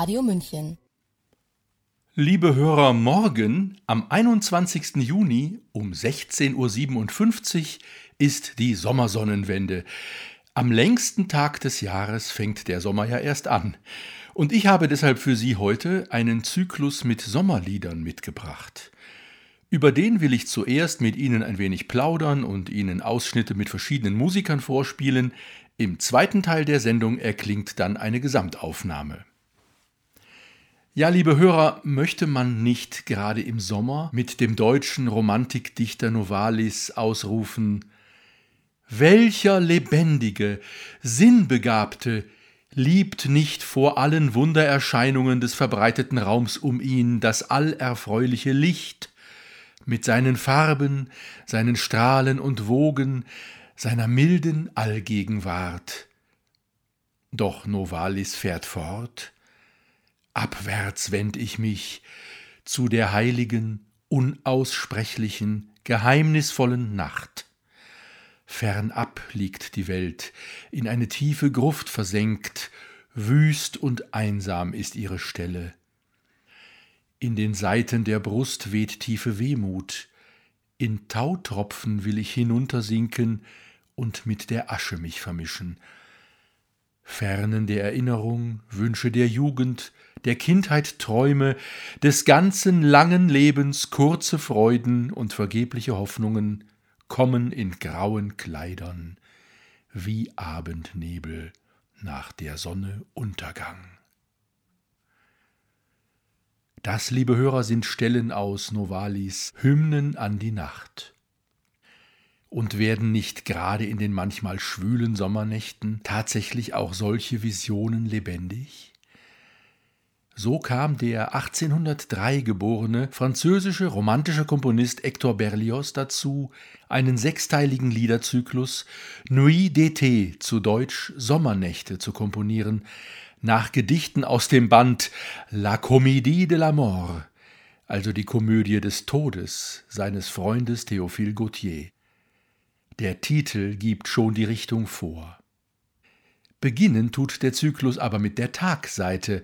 Radio München. Liebe Hörer, morgen am 21. Juni um 16.57 Uhr ist die Sommersonnenwende. Am längsten Tag des Jahres fängt der Sommer ja erst an. Und ich habe deshalb für Sie heute einen Zyklus mit Sommerliedern mitgebracht. Über den will ich zuerst mit Ihnen ein wenig plaudern und Ihnen Ausschnitte mit verschiedenen Musikern vorspielen. Im zweiten Teil der Sendung erklingt dann eine Gesamtaufnahme. Ja, liebe Hörer, möchte man nicht gerade im Sommer mit dem deutschen Romantikdichter Novalis ausrufen Welcher lebendige, sinnbegabte liebt nicht vor allen Wundererscheinungen des verbreiteten Raums um ihn das allerfreuliche Licht mit seinen Farben, seinen Strahlen und Wogen, seiner milden Allgegenwart. Doch Novalis fährt fort, Abwärts wend ich mich zu der heiligen, unaussprechlichen, geheimnisvollen Nacht. Fernab liegt die Welt, in eine tiefe Gruft versenkt, wüst und einsam ist ihre Stelle. In den Saiten der Brust weht tiefe Wehmut, in Tautropfen will ich hinuntersinken und mit der Asche mich vermischen. Fernen der Erinnerung, Wünsche der Jugend, der Kindheit Träume, des ganzen langen Lebens kurze Freuden und vergebliche Hoffnungen kommen in grauen Kleidern wie Abendnebel nach der Sonne Untergang. Das, liebe Hörer, sind Stellen aus Novalis Hymnen an die Nacht. Und werden nicht gerade in den manchmal schwülen Sommernächten tatsächlich auch solche Visionen lebendig? So kam der 1803 geborene französische romantische Komponist Hector Berlioz dazu, einen sechsteiligen Liederzyklus Nuit d'été zu Deutsch Sommernächte zu komponieren, nach Gedichten aus dem Band La Comédie de la Mort, also die Komödie des Todes seines Freundes Théophile Gautier. Der Titel gibt schon die Richtung vor. Beginnen tut der Zyklus aber mit der Tagseite,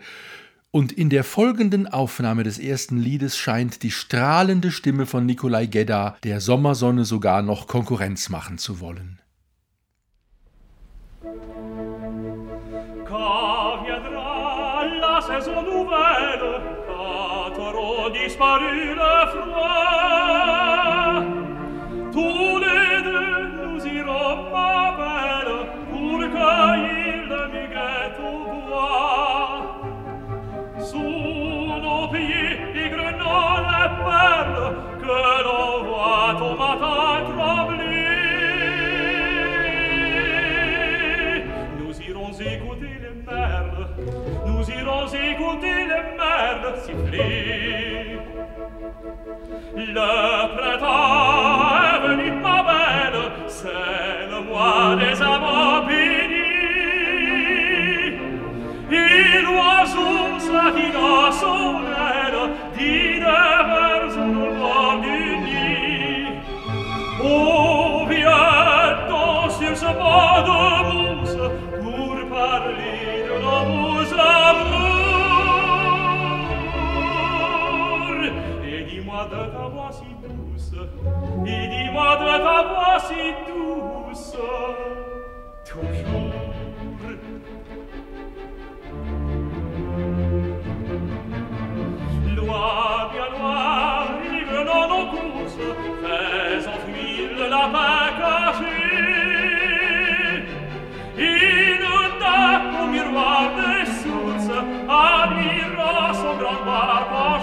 und in der folgenden Aufnahme des ersten Liedes scheint die strahlende Stimme von Nikolai Gedda der Sommersonne sogar noch Konkurrenz machen zu wollen. Deux nous irons, ma belle, pour cueillir inutile merda si fli la pretà barba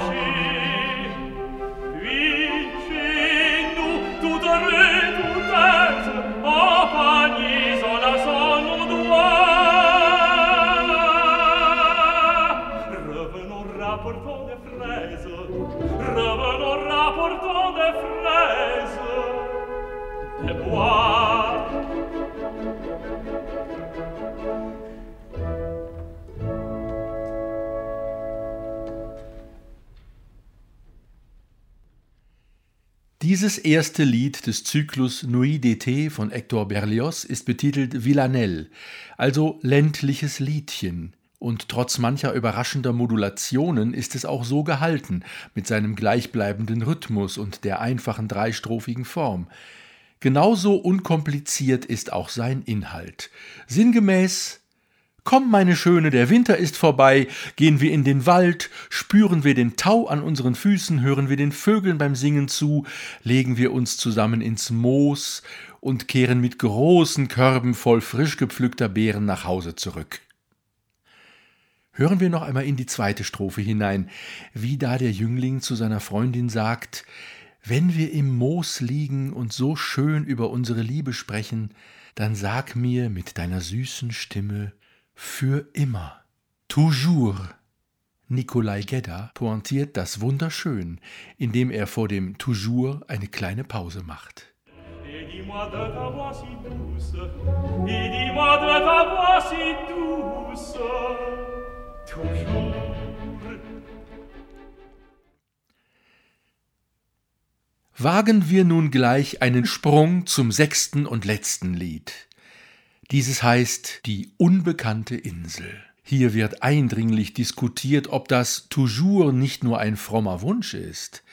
Dieses erste Lied des Zyklus Nuit d'été von Hector Berlioz ist betitelt Villanelle, also ländliches Liedchen. Und trotz mancher überraschender Modulationen ist es auch so gehalten, mit seinem gleichbleibenden Rhythmus und der einfachen dreistrophigen Form. Genauso unkompliziert ist auch sein Inhalt. Sinngemäß Komm, meine Schöne, der Winter ist vorbei, gehen wir in den Wald, spüren wir den Tau an unseren Füßen, hören wir den Vögeln beim Singen zu, legen wir uns zusammen ins Moos und kehren mit großen Körben voll frisch gepflückter Beeren nach Hause zurück. Hören wir noch einmal in die zweite Strophe hinein, wie da der Jüngling zu seiner Freundin sagt, wenn wir im Moos liegen und so schön über unsere Liebe sprechen, dann sag mir mit deiner süßen Stimme, für immer. Toujours. Nikolai Gedda pointiert das wunderschön, indem er vor dem Toujours eine kleine Pause macht. Wagen wir nun gleich einen Sprung zum sechsten und letzten Lied. Dieses heißt die unbekannte Insel. Hier wird eindringlich diskutiert, ob das toujours nicht nur ein frommer Wunsch ist.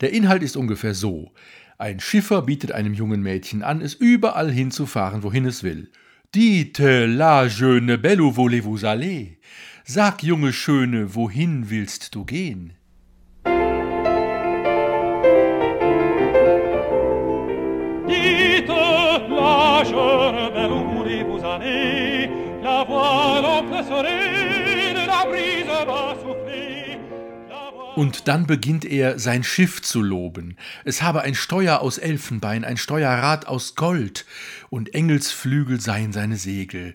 Der Inhalt ist ungefähr so. Ein Schiffer bietet einem jungen Mädchen an, es überall hinzufahren, wohin es will. Dites la jeune belle où voulez-vous aller? Sag, junge Schöne, wohin willst du gehen? La jeune belle où la voix serene, la brise va souffler. Und dann beginnt er, sein Schiff zu loben. Es habe ein Steuer aus Elfenbein, ein Steuerrad aus Gold, und Engelsflügel seien seine Segel.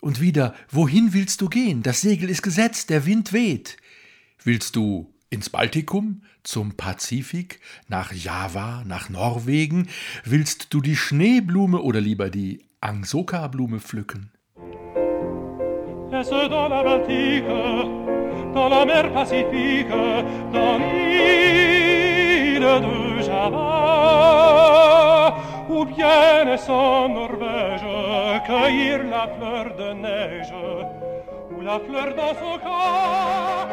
Und wieder, wohin willst du gehen? Das Segel ist gesetzt, der Wind weht. Willst du ins Baltikum, zum Pazifik, nach Java, nach Norwegen? Willst du die Schneeblume oder lieber die Angsoka-Blume pflücken. Ou bien est-ce en Norvège, cueillir la fleur de neige, ou la fleur cas.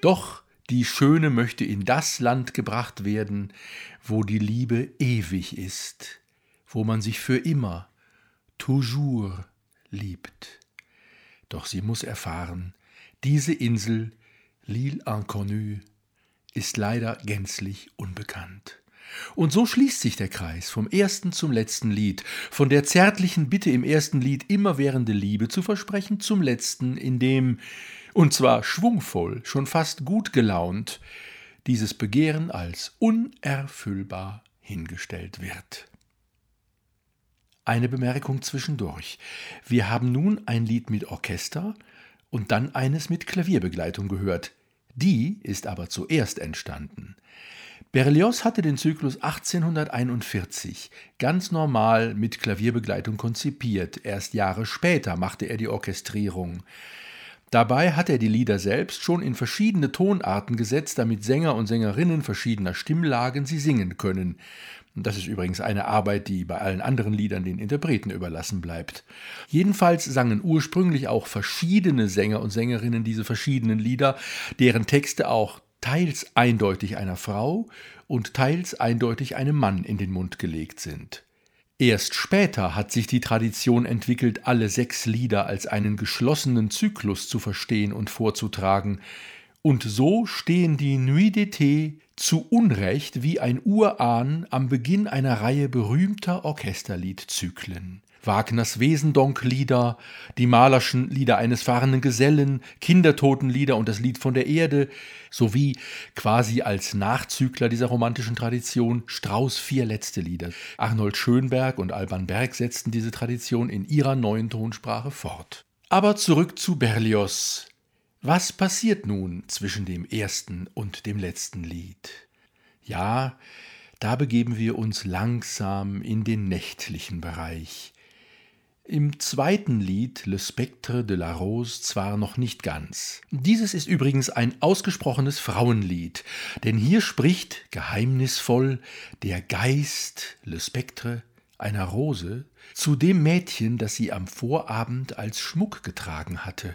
Doch die Schöne möchte in das Land gebracht werden, wo die Liebe ewig ist, wo man sich für immer, toujours, liebt. Doch sie muss erfahren, diese Insel, l'île inconnue, ist leider gänzlich unbekannt. Und so schließt sich der Kreis vom ersten zum letzten Lied, von der zärtlichen Bitte im ersten Lied immerwährende Liebe zu versprechen, zum letzten, in dem, und zwar schwungvoll, schon fast gut gelaunt, dieses Begehren als unerfüllbar hingestellt wird. Eine Bemerkung zwischendurch. Wir haben nun ein Lied mit Orchester und dann eines mit Klavierbegleitung gehört. Die ist aber zuerst entstanden. Berlioz hatte den Zyklus 1841 ganz normal mit Klavierbegleitung konzipiert. Erst Jahre später machte er die Orchestrierung. Dabei hat er die Lieder selbst schon in verschiedene Tonarten gesetzt, damit Sänger und Sängerinnen verschiedener Stimmlagen sie singen können. Das ist übrigens eine Arbeit, die bei allen anderen Liedern den Interpreten überlassen bleibt. Jedenfalls sangen ursprünglich auch verschiedene Sänger und Sängerinnen diese verschiedenen Lieder, deren Texte auch teils eindeutig einer Frau und teils eindeutig einem Mann in den Mund gelegt sind. Erst später hat sich die Tradition entwickelt, alle sechs Lieder als einen geschlossenen Zyklus zu verstehen und vorzutragen, und so stehen die Nuit d'été zu Unrecht wie ein Urahn am Beginn einer Reihe berühmter Orchesterliedzyklen. Wagners Wesendonck-Lieder, die malerschen Lieder eines fahrenden Gesellen, Kindertotenlieder und das Lied von der Erde, sowie quasi als Nachzügler dieser romantischen Tradition Strauß vier letzte Lieder. Arnold Schönberg und Alban Berg setzten diese Tradition in ihrer neuen Tonsprache fort. Aber zurück zu Berlioz, was passiert nun zwischen dem ersten und dem letzten Lied? Ja, da begeben wir uns langsam in den nächtlichen Bereich. Im zweiten Lied Le Spectre de la Rose zwar noch nicht ganz. Dieses ist übrigens ein ausgesprochenes Frauenlied, denn hier spricht geheimnisvoll der Geist Le Spectre einer Rose zu dem Mädchen, das sie am Vorabend als Schmuck getragen hatte.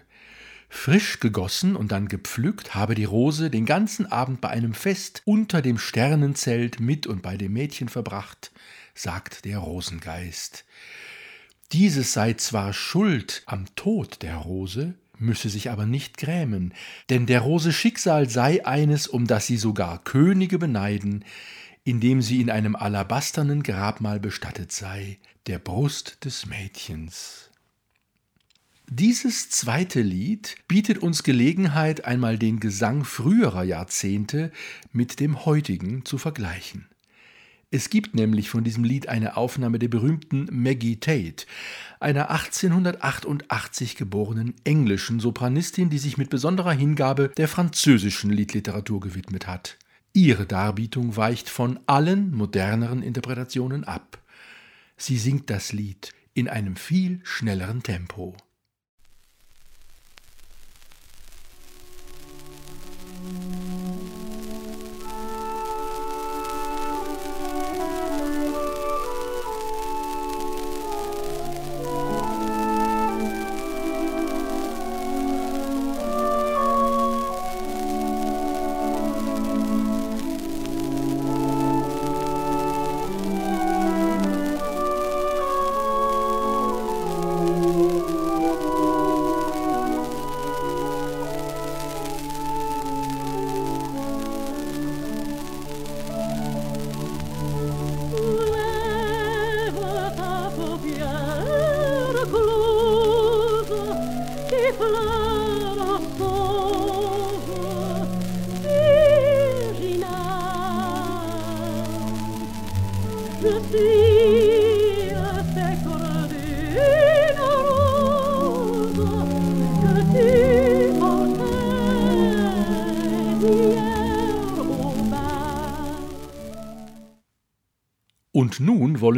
Frisch gegossen und dann gepflückt habe die Rose den ganzen Abend bei einem Fest unter dem Sternenzelt mit und bei dem Mädchen verbracht, sagt der Rosengeist. Dieses sei zwar schuld am Tod der Rose, müsse sich aber nicht grämen, denn der Rose Schicksal sei eines, um das sie sogar Könige beneiden, indem sie in einem alabasternen Grabmal bestattet sei, der Brust des Mädchens. Dieses zweite Lied bietet uns Gelegenheit, einmal den Gesang früherer Jahrzehnte mit dem heutigen zu vergleichen. Es gibt nämlich von diesem Lied eine Aufnahme der berühmten Maggie Tate, einer 1888 geborenen englischen Sopranistin, die sich mit besonderer Hingabe der französischen Liedliteratur gewidmet hat. Ihre Darbietung weicht von allen moderneren Interpretationen ab. Sie singt das Lied in einem viel schnelleren Tempo. Und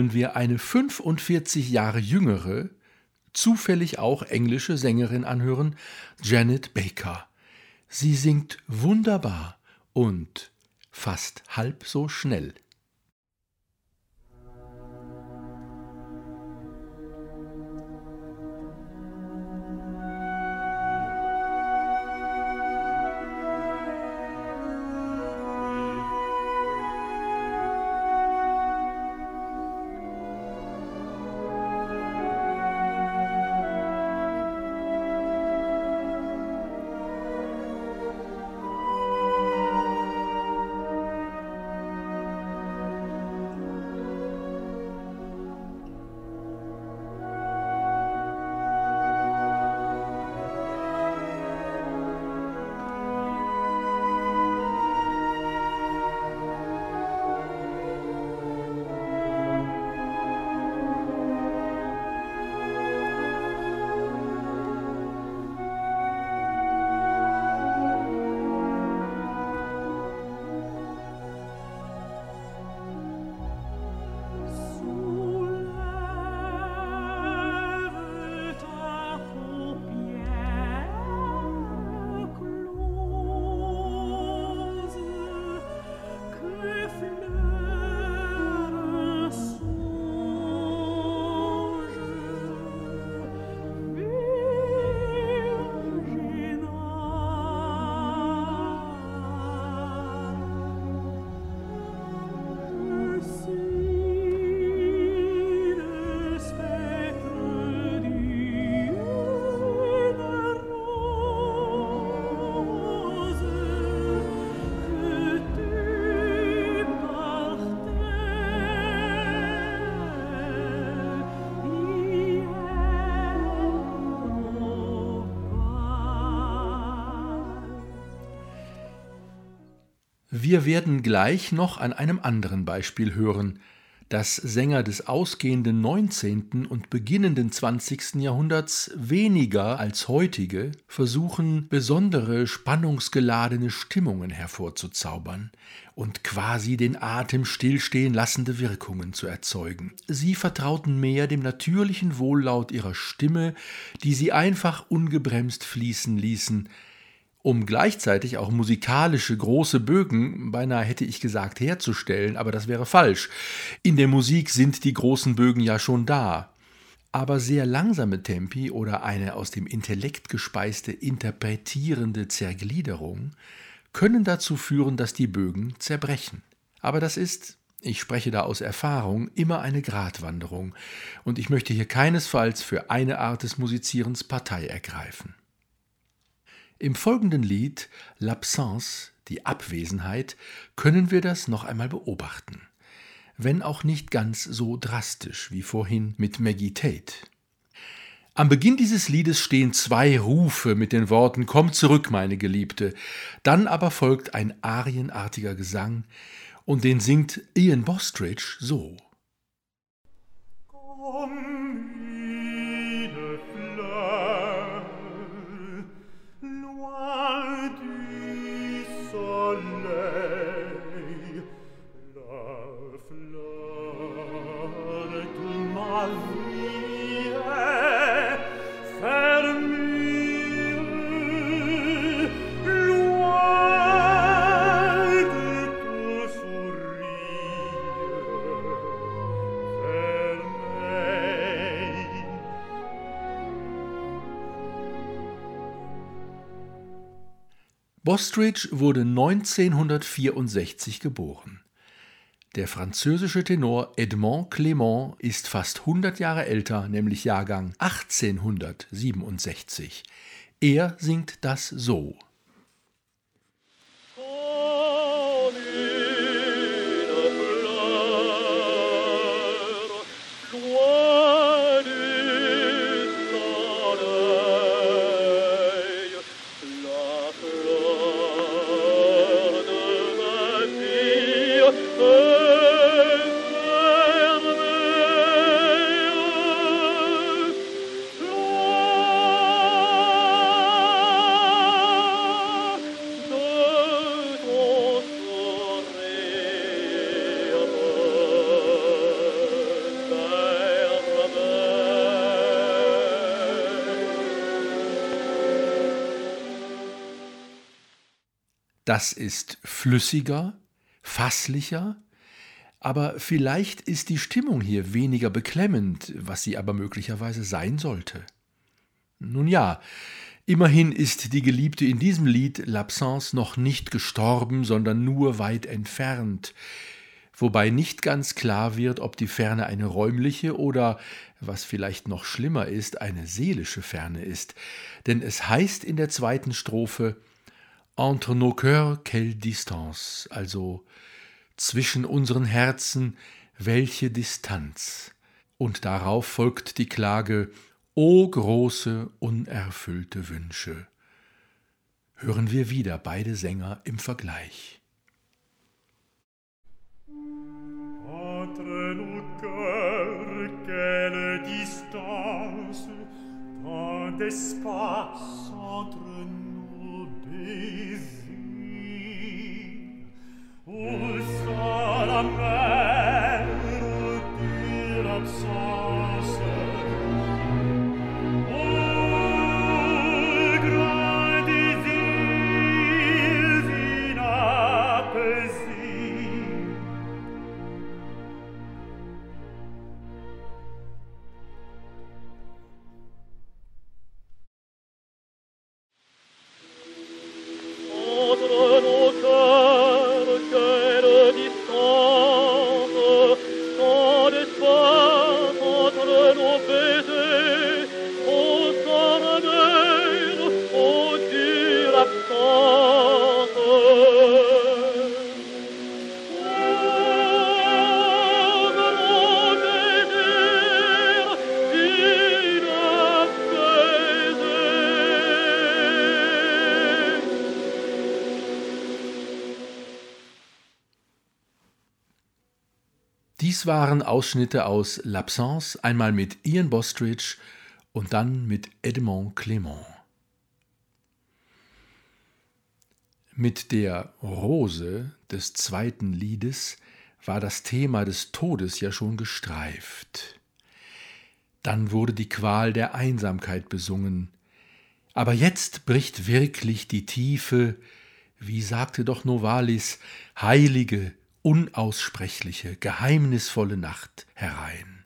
wollen wir eine 45 Jahre jüngere, zufällig auch englische Sängerin anhören, Janet Baker. Sie singt wunderbar und fast halb so schnell. Wir werden gleich noch an einem anderen Beispiel hören, dass Sänger des ausgehenden 19. und beginnenden 20. Jahrhunderts weniger als heutige versuchen, besondere spannungsgeladene Stimmungen hervorzuzaubern und quasi den Atem stillstehen lassende Wirkungen zu erzeugen. Sie vertrauten mehr dem natürlichen Wohllaut ihrer Stimme, die sie einfach ungebremst fließen ließen, um gleichzeitig auch musikalische große Bögen, beinahe hätte ich gesagt, herzustellen, aber das wäre falsch. In der Musik sind die großen Bögen ja schon da. Aber sehr langsame Tempi oder eine aus dem Intellekt gespeiste interpretierende Zergliederung können dazu führen, dass die Bögen zerbrechen. Aber das ist, ich spreche da aus Erfahrung, immer eine Gratwanderung, und ich möchte hier keinesfalls für eine Art des Musizierens Partei ergreifen. Im folgenden Lied L'Absence, die Abwesenheit, können wir das noch einmal beobachten, wenn auch nicht ganz so drastisch wie vorhin mit Maggie Tate. Am Beginn dieses Liedes stehen zwei Rufe mit den Worten Komm zurück, meine Geliebte, dann aber folgt ein arienartiger Gesang, und den singt Ian Bostridge so. Bostridge wurde 1964 geboren. Der französische Tenor Edmond Clément ist fast 100 Jahre älter, nämlich Jahrgang 1867. Er singt das so. Das ist flüssiger, fasslicher, aber vielleicht ist die Stimmung hier weniger beklemmend, was sie aber möglicherweise sein sollte. Nun ja, immerhin ist die Geliebte in diesem Lied L'Absence noch nicht gestorben, sondern nur weit entfernt, wobei nicht ganz klar wird, ob die Ferne eine räumliche oder, was vielleicht noch schlimmer ist, eine seelische Ferne ist, denn es heißt in der zweiten Strophe Entre nos cœurs, quelle distance, also zwischen unseren Herzen, welche Distanz. Und darauf folgt die Klage, O große, unerfüllte Wünsche. Hören wir wieder beide Sänger im Vergleich. Entre nos cœurs, quelle distance, tant d'espace entre nous. Ul salam meru dir Waren Ausschnitte aus L'Absence, einmal mit Ian Bostridge und dann mit Edmond Clement. Mit der Rose des zweiten Liedes war das Thema des Todes ja schon gestreift. Dann wurde die Qual der Einsamkeit besungen. Aber jetzt bricht wirklich die tiefe, wie sagte doch Novalis, heilige, unaussprechliche, geheimnisvolle Nacht herein.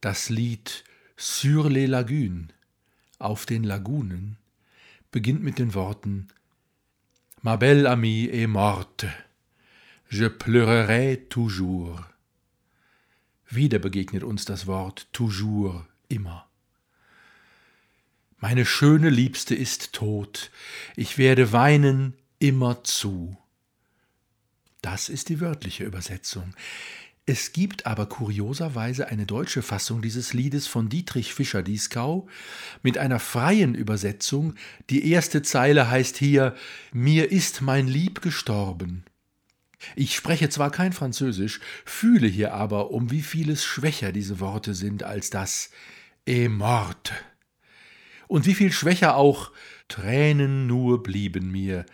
Das Lied Sur les Lagunes, auf den Lagunen, beginnt mit den Worten Ma belle amie est morte, je pleurerai toujours. Wieder begegnet uns das Wort toujours, immer. Meine schöne Liebste ist tot, ich werde weinen immerzu. Das ist die wörtliche Übersetzung. Es gibt aber kurioserweise eine deutsche Fassung dieses Liedes von Dietrich Fischer-Dieskau mit einer freien Übersetzung. Die erste Zeile heißt hier Mir ist mein Lieb gestorben. Ich spreche zwar kein Französisch, fühle hier aber, um wie vieles schwächer diese Worte sind als das est morte. Und wie viel schwächer auch Tränen nur blieben mir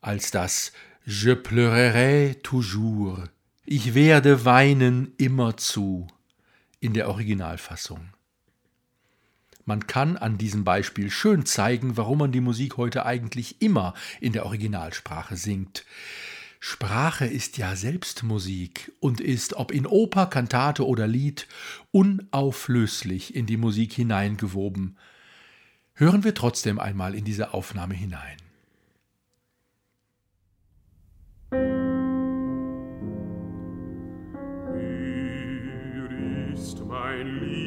als das Je pleurerai toujours ich werde weinen immerzu in der Originalfassung. Man kann an diesem Beispiel schön zeigen, warum man die Musik heute eigentlich immer in der Originalsprache singt. Sprache ist ja selbst Musik und ist, ob in Oper, Kantate oder Lied, unauflöslich in die Musik hineingewoben. Hören wir trotzdem einmal in diese Aufnahme hinein. finally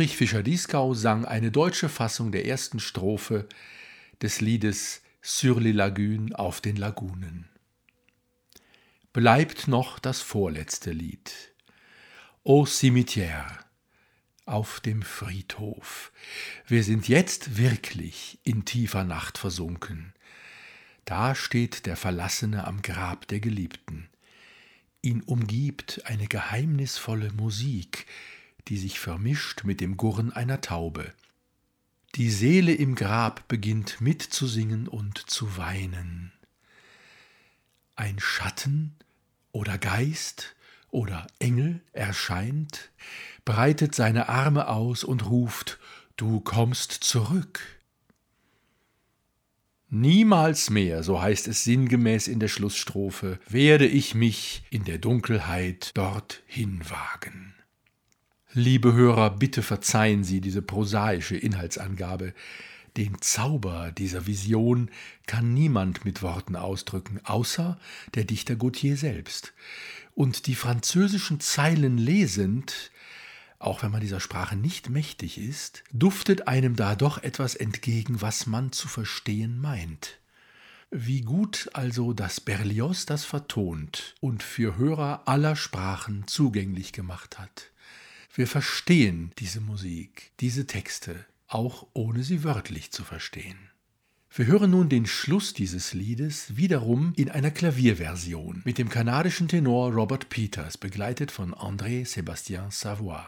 Dietrich Fischer-Dieskau sang eine deutsche Fassung der ersten Strophe des Liedes Sur les Lagunes auf den Lagunen. Bleibt noch das vorletzte Lied. Au cimetière, auf dem Friedhof. Wir sind jetzt wirklich in tiefer Nacht versunken. Da steht der Verlassene am Grab der Geliebten. Ihn umgibt eine geheimnisvolle Musik, die sich vermischt mit dem Gurren einer Taube. Die Seele im Grab beginnt mitzusingen und zu weinen. Ein Schatten oder Geist oder Engel erscheint, breitet seine Arme aus und ruft Du kommst zurück. Niemals mehr, so heißt es sinngemäß in der Schlussstrophe, werde ich mich in der Dunkelheit dorthin wagen. Liebe Hörer, bitte verzeihen Sie diese prosaische Inhaltsangabe. Den Zauber dieser Vision kann niemand mit Worten ausdrücken, außer der Dichter Gautier selbst. Und die französischen Zeilen lesend, auch wenn man dieser Sprache nicht mächtig ist, duftet einem da doch etwas entgegen, was man zu verstehen meint. Wie gut also, dass Berlioz das vertont und für Hörer aller Sprachen zugänglich gemacht hat. Wir verstehen diese Musik, diese Texte, auch ohne sie wörtlich zu verstehen. Wir hören nun den Schluss dieses Liedes wiederum in einer Klavierversion mit dem kanadischen Tenor Robert Peters, begleitet von André Sébastien Savoy.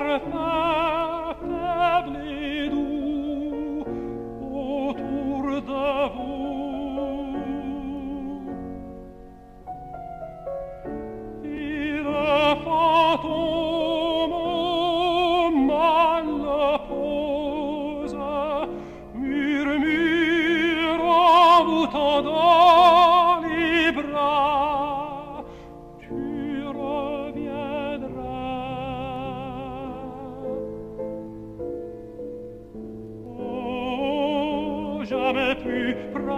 Herr So,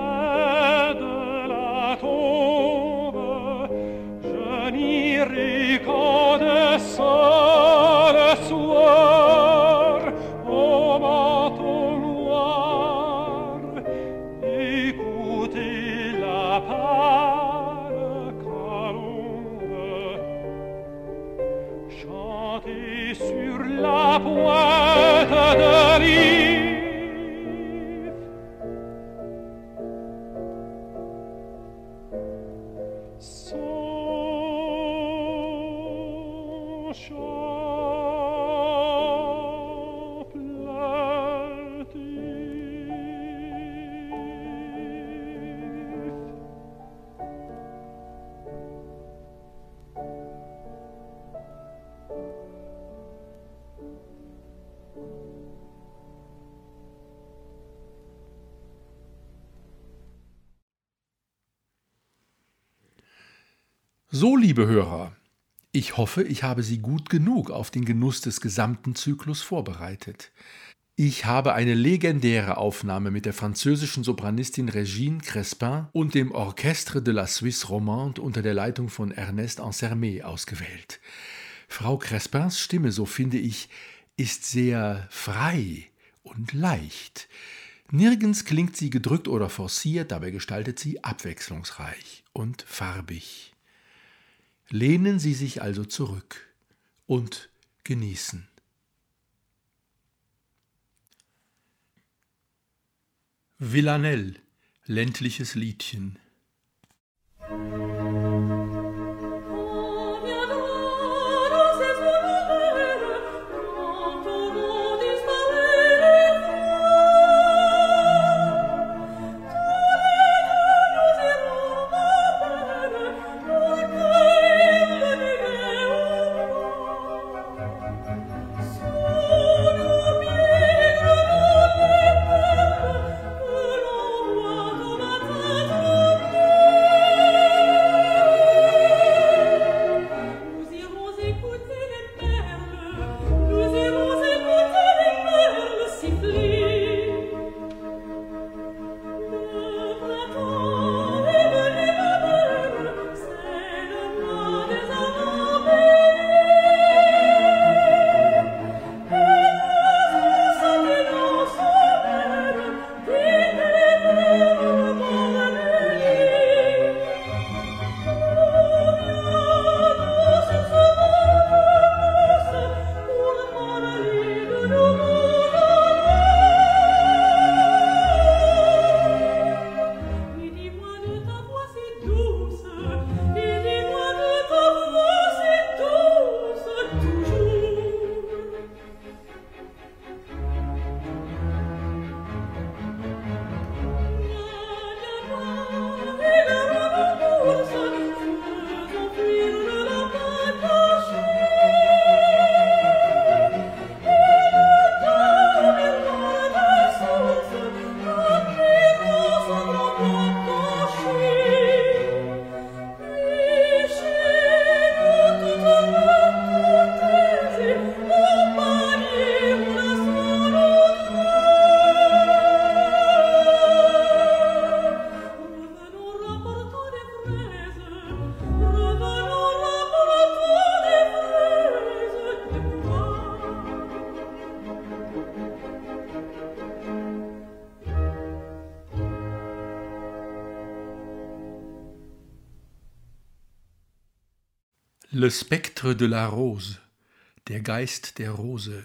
liebe Hörer, ich hoffe, ich habe Sie gut genug auf den Genuss des gesamten Zyklus vorbereitet. Ich habe eine legendäre Aufnahme mit der französischen Sopranistin Regine Crespin und dem Orchestre de la Suisse Romande unter der Leitung von Ernest Ansermet ausgewählt. Frau Crespins Stimme, so finde ich, ist sehr frei und leicht. Nirgends klingt sie gedrückt oder forciert, dabei gestaltet sie abwechslungsreich und farbig. Lehnen Sie sich also zurück und genießen. Villanelle, ländliches Liedchen. Le Spectre de la Rose, der Geist der Rose.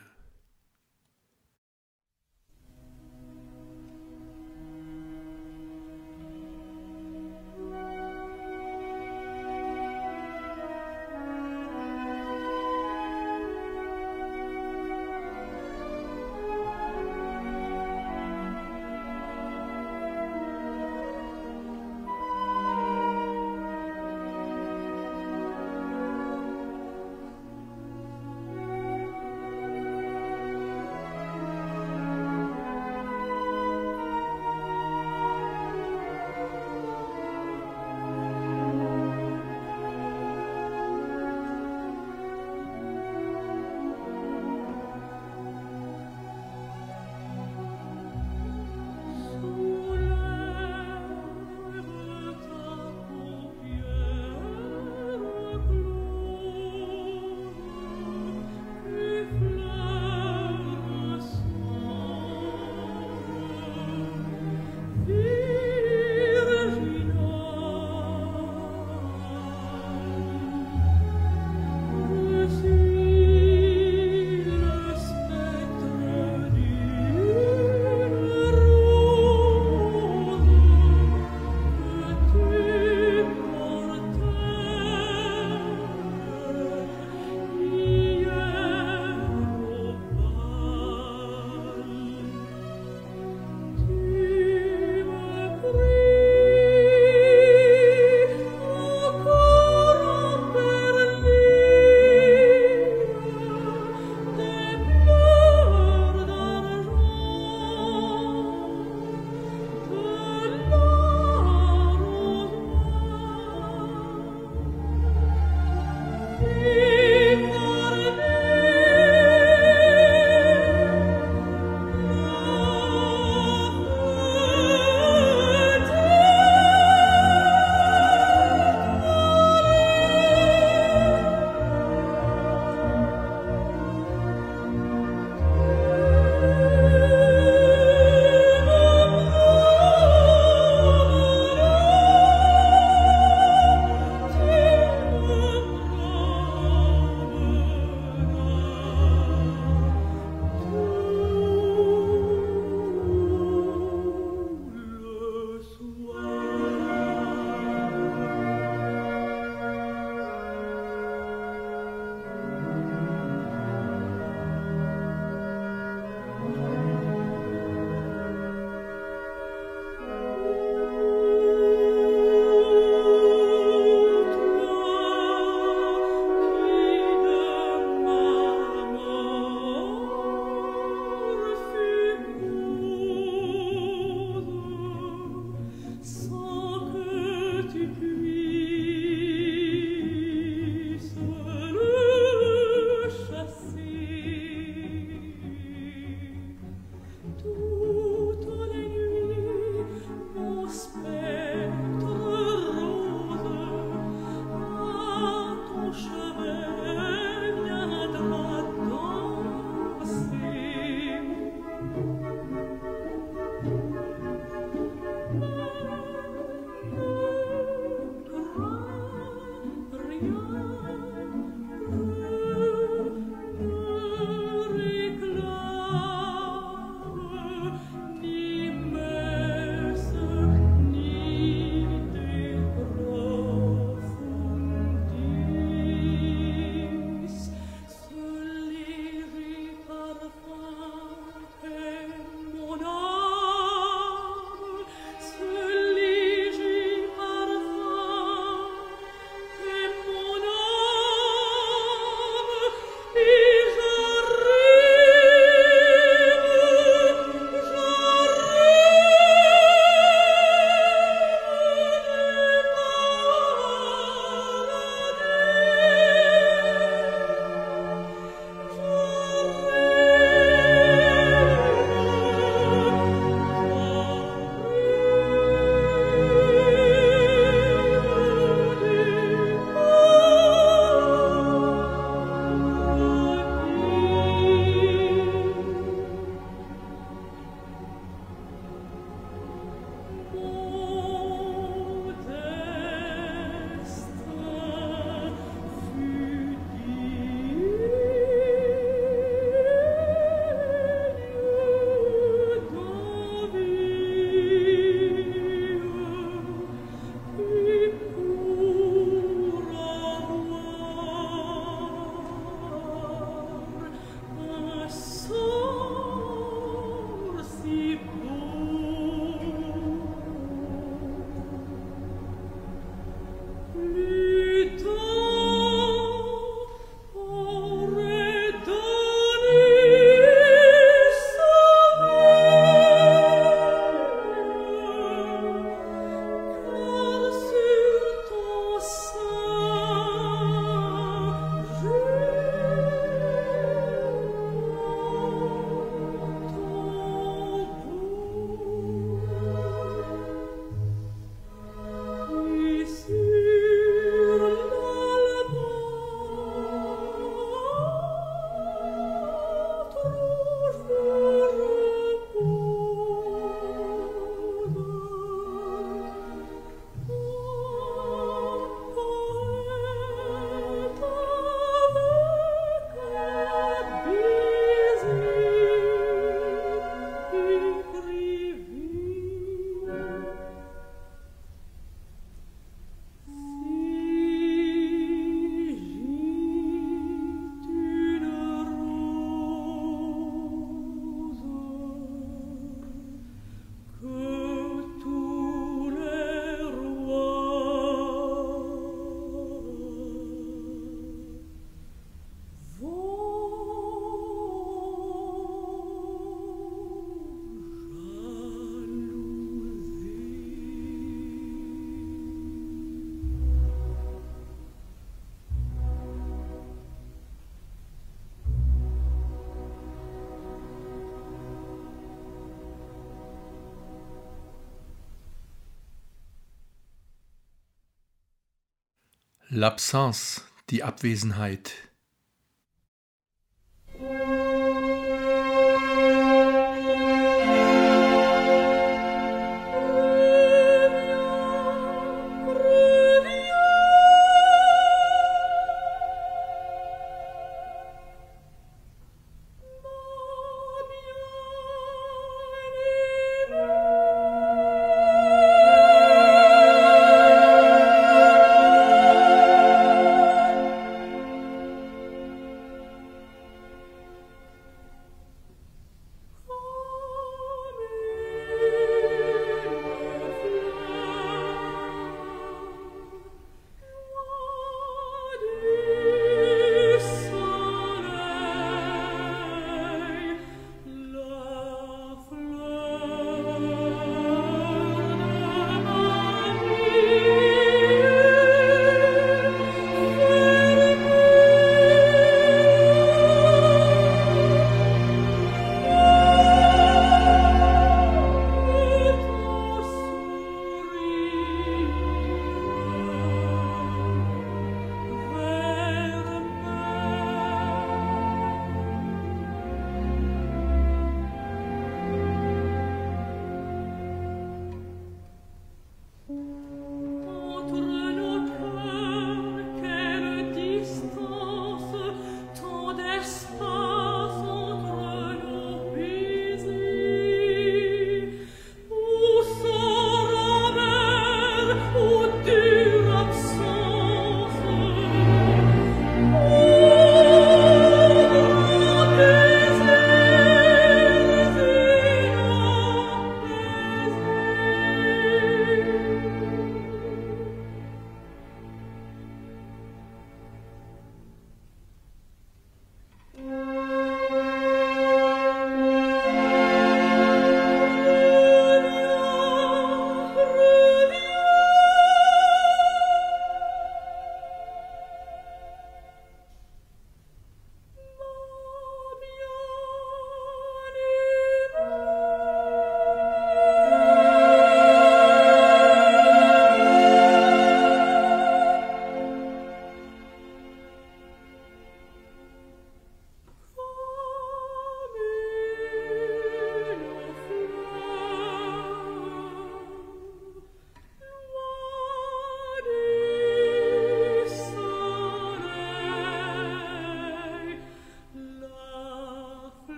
L'absence, die Abwesenheit.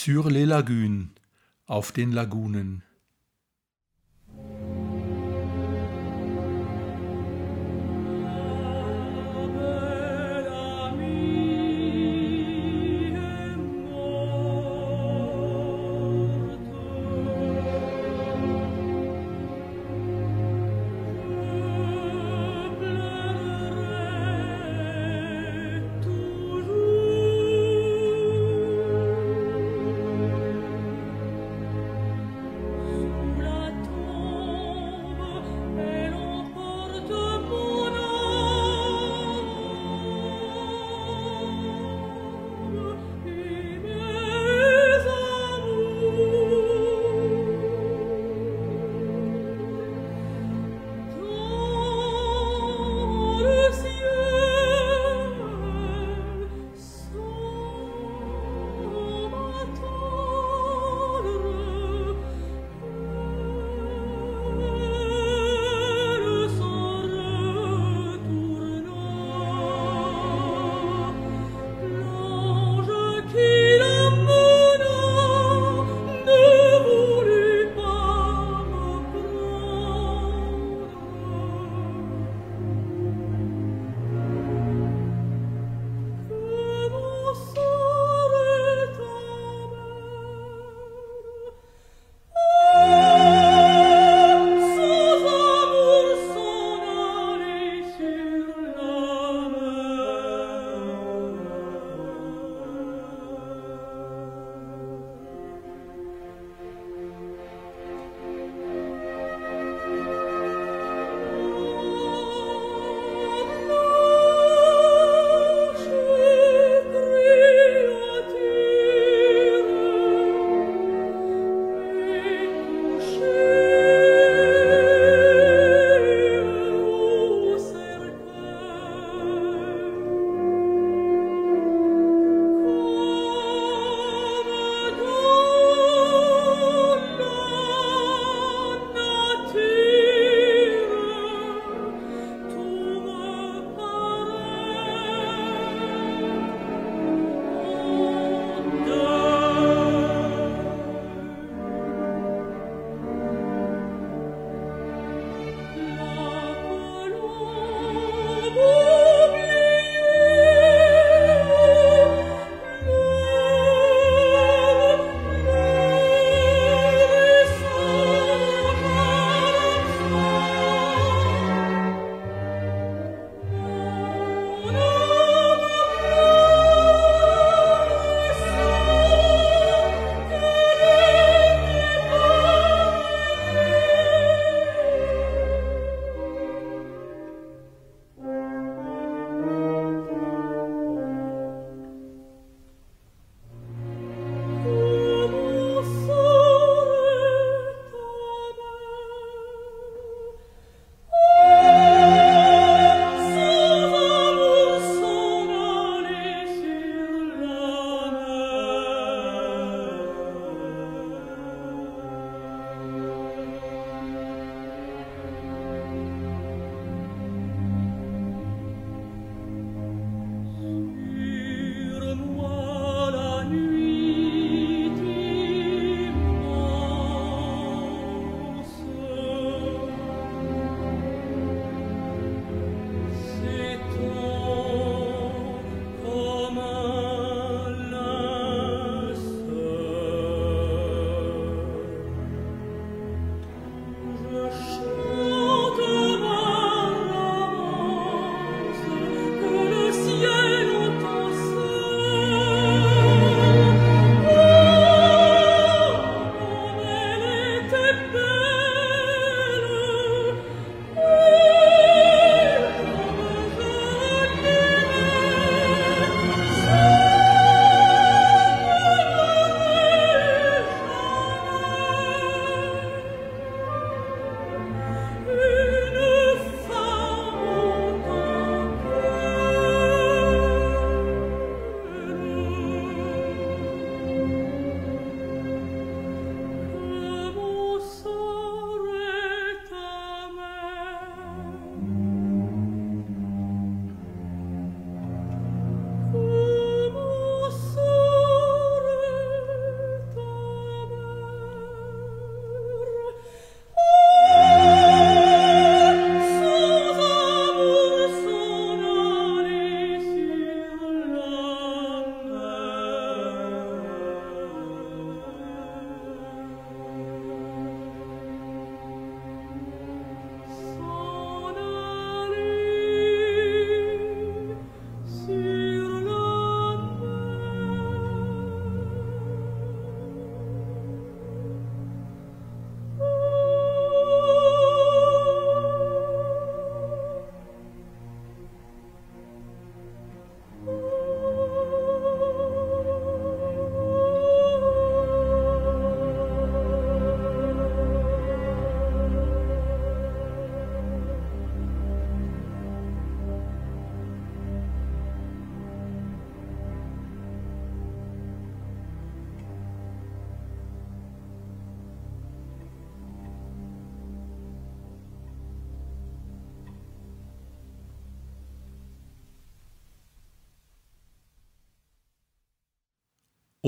Sur les Lagunes, auf den Lagunen.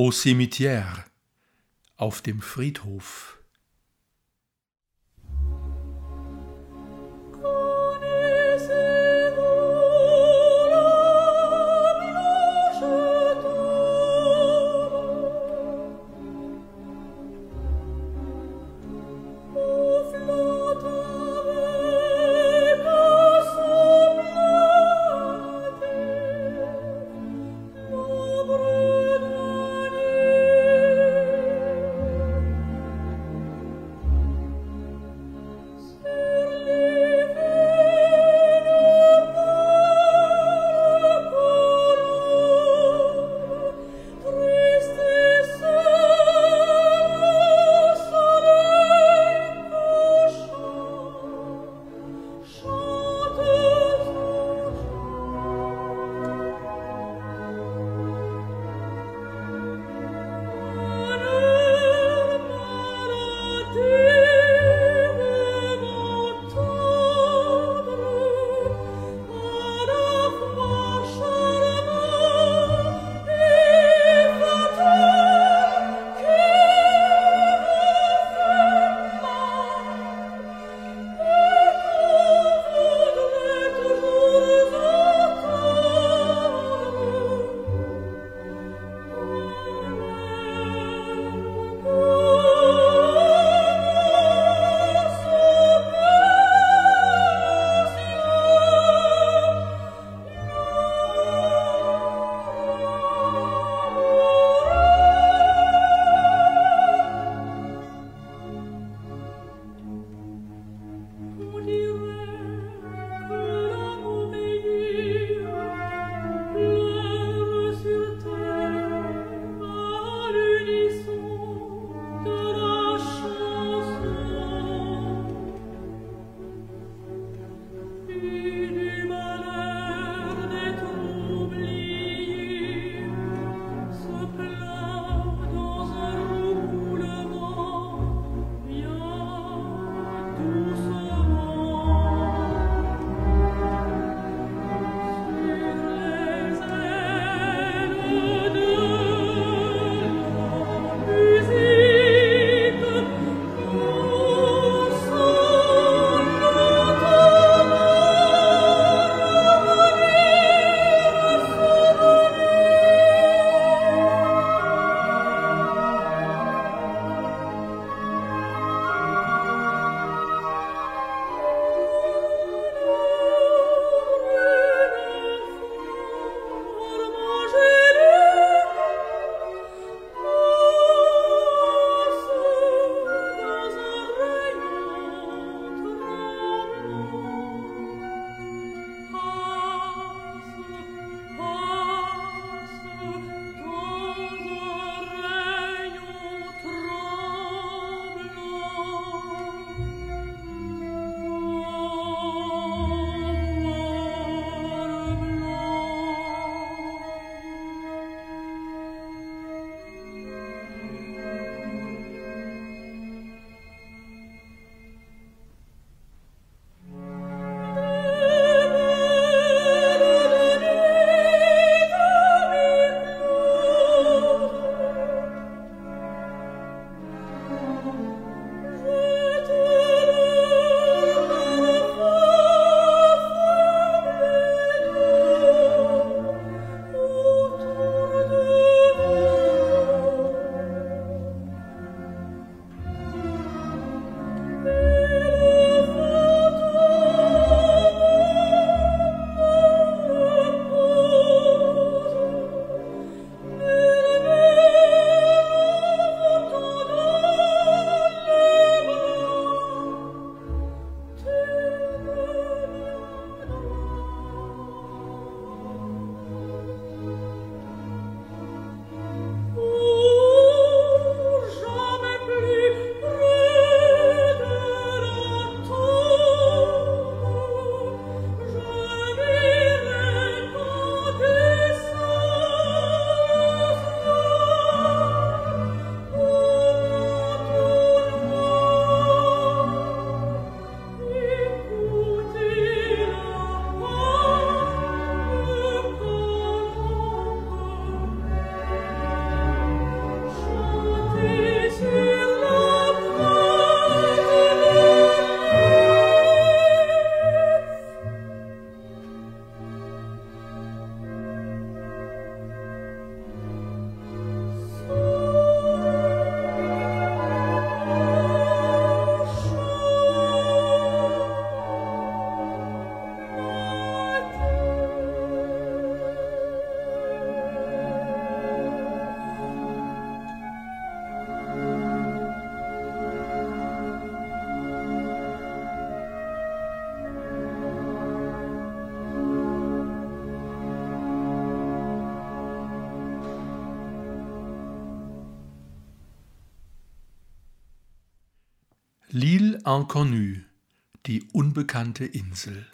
Au cimetière, auf dem Friedhof. Inconnue, die unbekannte Insel.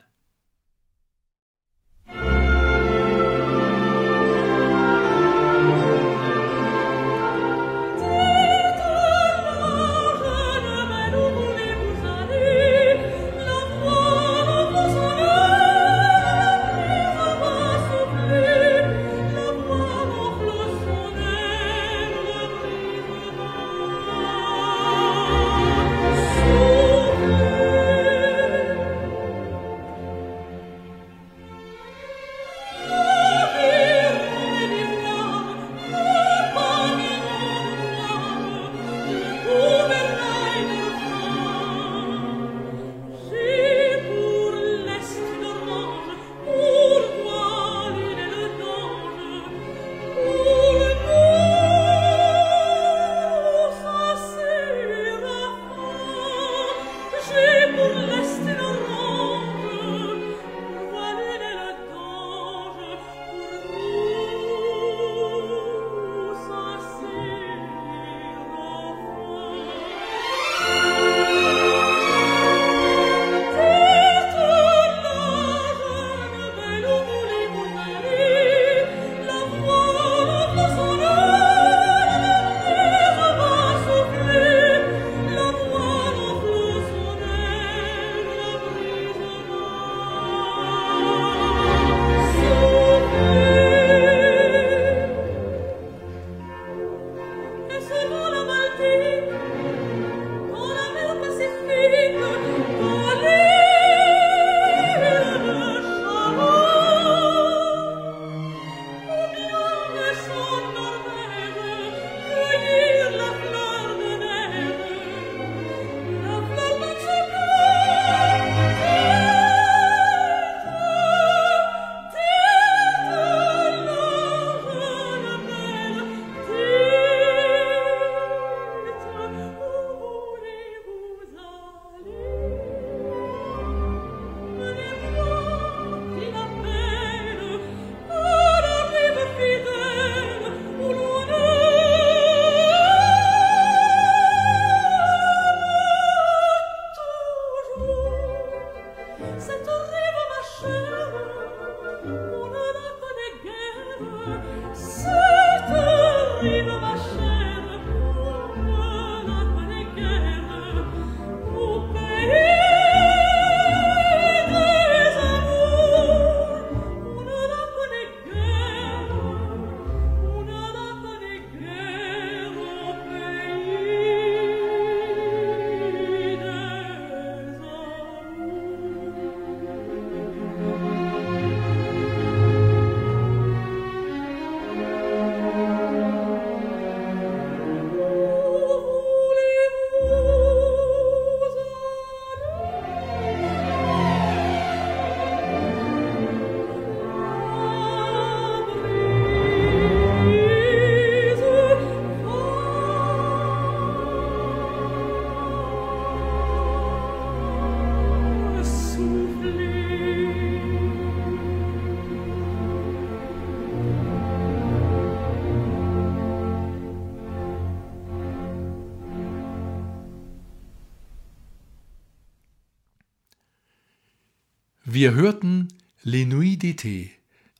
Wir hörten Les Nuits d'été,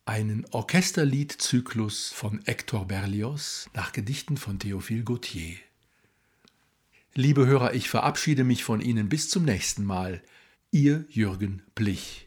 einen Orchesterliedzyklus von Hector Berlioz nach Gedichten von Théophile Gautier. Liebe Hörer, ich verabschiede mich von Ihnen bis zum nächsten Mal. Ihr Jürgen Blich.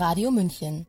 Radio München